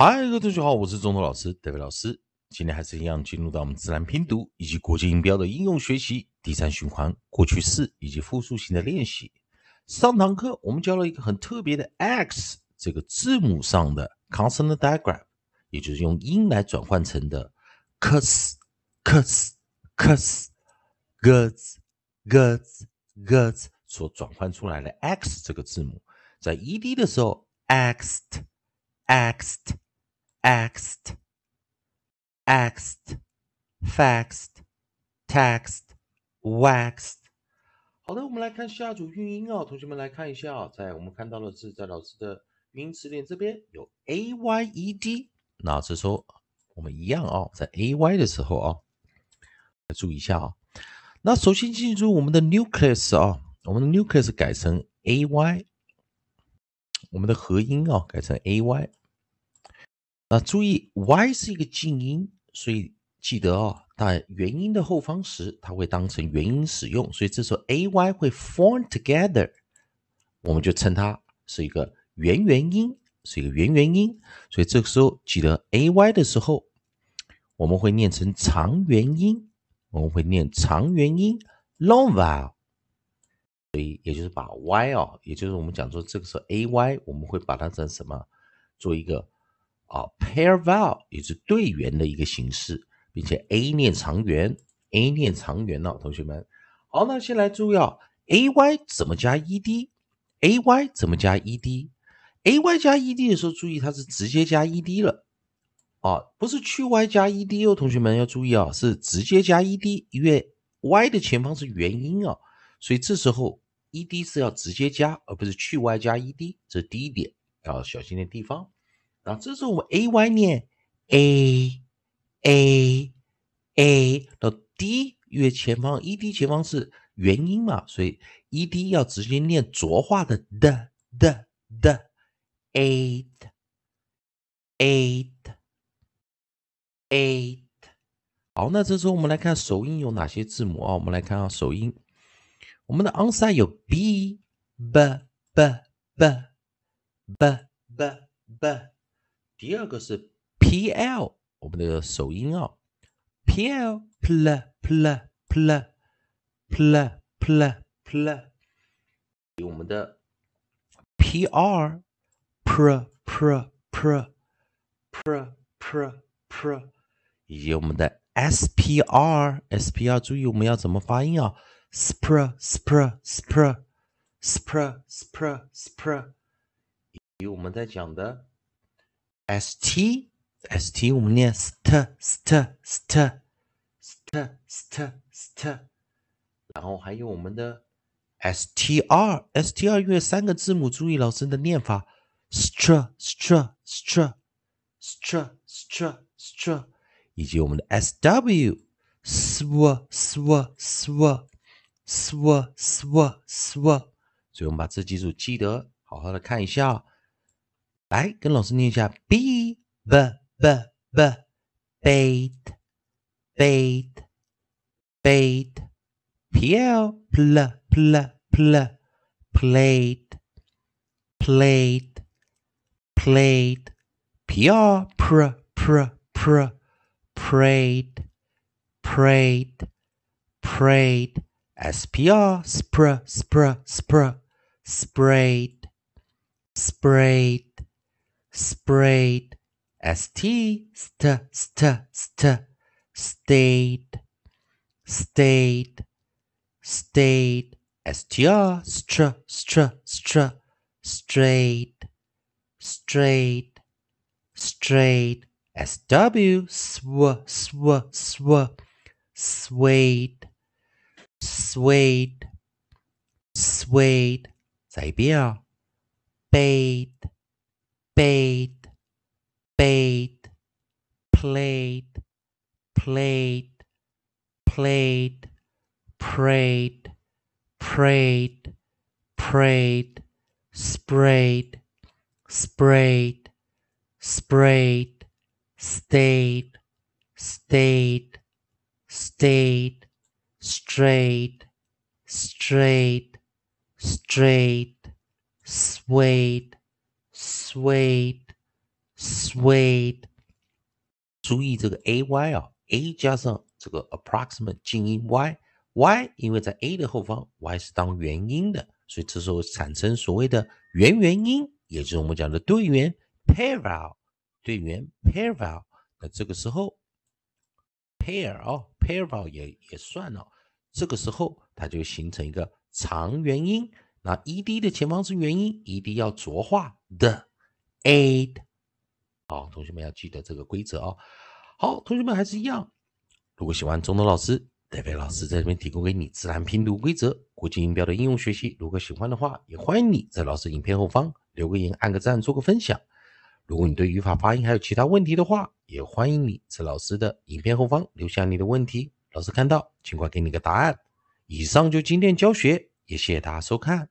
嗨，各位同学好，我是中头老师戴维老师。今天还是一样，进入到我们自然拼读以及国际音标的应用学习第三循环过去式以及复数型的练习。上堂课我们教了一个很特别的 X 这个字母上的 consonant diagram，也就是用音来转换成的 cus cus cus guts guts guts 所转换出来的 X 这个字母，在 ed 的时候 axed axed axed axed faxed taxed waxed。好的，我们来看下组韵音啊，同学们来看一下啊，在我们看到的是在老师的语音词典这边有 a y e d，那这时候我们一样啊，在 a y 的时候啊，注意一下啊。那首先记住我们的 nucleus 啊，我们的 nucleus 改成 a y，我们的合音啊改成 a y。那注意，y 是一个静音，所以记得哦，在元音的后方时，它会当成元音使用，所以这时候 a y 会 form together，我们就称它是一个元元音，是一个元元音。所以这个时候记得 a y 的时候，我们会念成长元音，我们会念长元音 long vowel。所以也就是把 y 哦，也就是我们讲说这个时候 a y，我们会把它成什么，做一个。啊，pair vowel 也是对元的一个形式，并且 a 念长元，a 念长元呢，同学们。好，那先来注意啊，a y 怎么加 e d？a y 怎么加 e d？a y 加 e d 的时候，注意它是直接加 e d 了，啊，不是去 y 加 e d 哦，同学们要注意啊，是直接加 e d，因为 y 的前方是元音啊，所以这时候 e d 是要直接加，而不是去 y 加 e d，这是第一点要小心的地方。啊，这是我们 a y 念 a a a 然后 d，因为前方 e d 前方是元音嘛，所以 e d 要直接念浊化的的的的 eight eight eight。好，那这时候我们来看首音有哪些字母啊？我们来看啊，首音，我们的 onside 有 b b b b b b b。第二个是 P L，我们的首音啊，P L pl pl pl pl pl pl，我们的 P R pr pr pr pr pr pr，以及我们的 S P R S P R，注意我们要怎么发音啊？spr spr spr spr spr spr，以及我们在讲的。St st 我们念 st st st st st st，然后还有我们的 str str，因为三个字母，注意老师的念法，str str str str str str，以及我们的 sw sw sw sw sw sw sw，所以我们把这几组记得，好好的看一下。来跟老师念一下：b b b b bait bait bait pl pl pl pl plate plate plate pr pr pr pr prayed prayed prayed spr spr spr spr sprayed sprayed sprayed, st, st, st, st, stayed, stayed, stayed, str, str, str, str, straight, straight, straight, sw, sw, sw, sw, swayed, swayed, swayed，再一遍啊，bait。 Bait, bait, played, played, played, prayed, prayed, prayed, sprayed, sprayed, sprayed, stayed, stayed, stayed, strayed, strayed, strayed, swayed, swayed,，suede。注意这个 a y 啊，a 加上这个 approximate 静音 y，y 因为在 a 的后方，y 是当元音的，所以这时候产生所谓的元元音，也就是我们讲的对元 pair val 对元 pair val。那这个时候 pair 哦 pair val 也也算哦，这个时候它就形成一个长元音。那 ed 的前方是元音，ed 要浊化的 aid。好，同学们要记得这个规则哦。好，同学们还是一样。如果喜欢中东老师，代表老师在这边提供给你自然拼读规则、国际音标的应用学习。如果喜欢的话，也欢迎你在老师影片后方留个言、按个赞、做个分享。如果你对语法、发音还有其他问题的话，也欢迎你在老师的影片后方留下你的问题，老师看到尽快给你个答案。以上就今天教学。也谢谢大家收看。